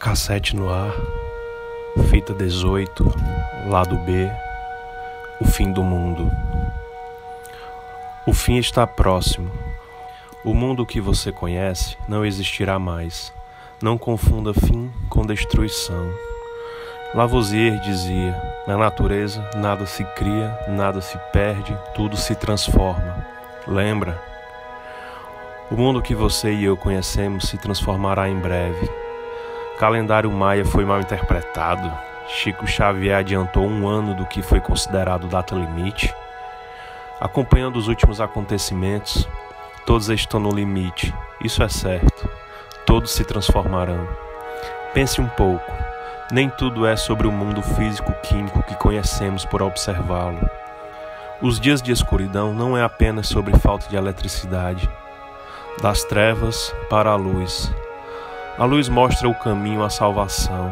Cassete no ar, fita 18, lado B, o fim do mundo. O fim está próximo. O mundo que você conhece não existirá mais. Não confunda fim com destruição. Lavoisier dizia: na natureza nada se cria, nada se perde, tudo se transforma. Lembra? O mundo que você e eu conhecemos se transformará em breve calendário maia foi mal interpretado. Chico Xavier adiantou um ano do que foi considerado data limite. Acompanhando os últimos acontecimentos, todos estão no limite, isso é certo. Todos se transformarão. Pense um pouco. Nem tudo é sobre o mundo físico-químico que conhecemos por observá-lo. Os dias de escuridão não é apenas sobre falta de eletricidade. Das trevas para a luz, a luz mostra o caminho à salvação.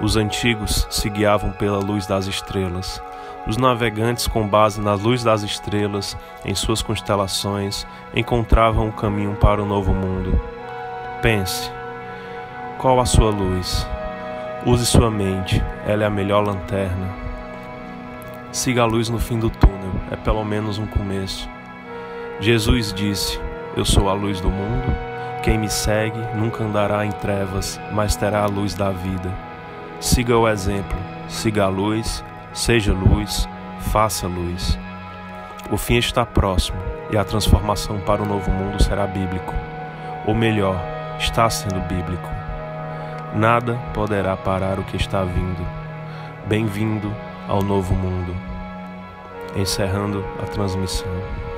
Os antigos se guiavam pela luz das estrelas. Os navegantes, com base na luz das estrelas, em suas constelações, encontravam o caminho para o novo mundo. Pense: qual a sua luz? Use sua mente, ela é a melhor lanterna. Siga a luz no fim do túnel, é pelo menos um começo. Jesus disse: Eu sou a luz do mundo. Quem me segue nunca andará em trevas, mas terá a luz da vida. Siga o exemplo, siga a luz, seja luz, faça luz. O fim está próximo e a transformação para o novo mundo será bíblico. Ou melhor, está sendo bíblico. Nada poderá parar o que está vindo. Bem-vindo ao novo mundo. Encerrando a transmissão.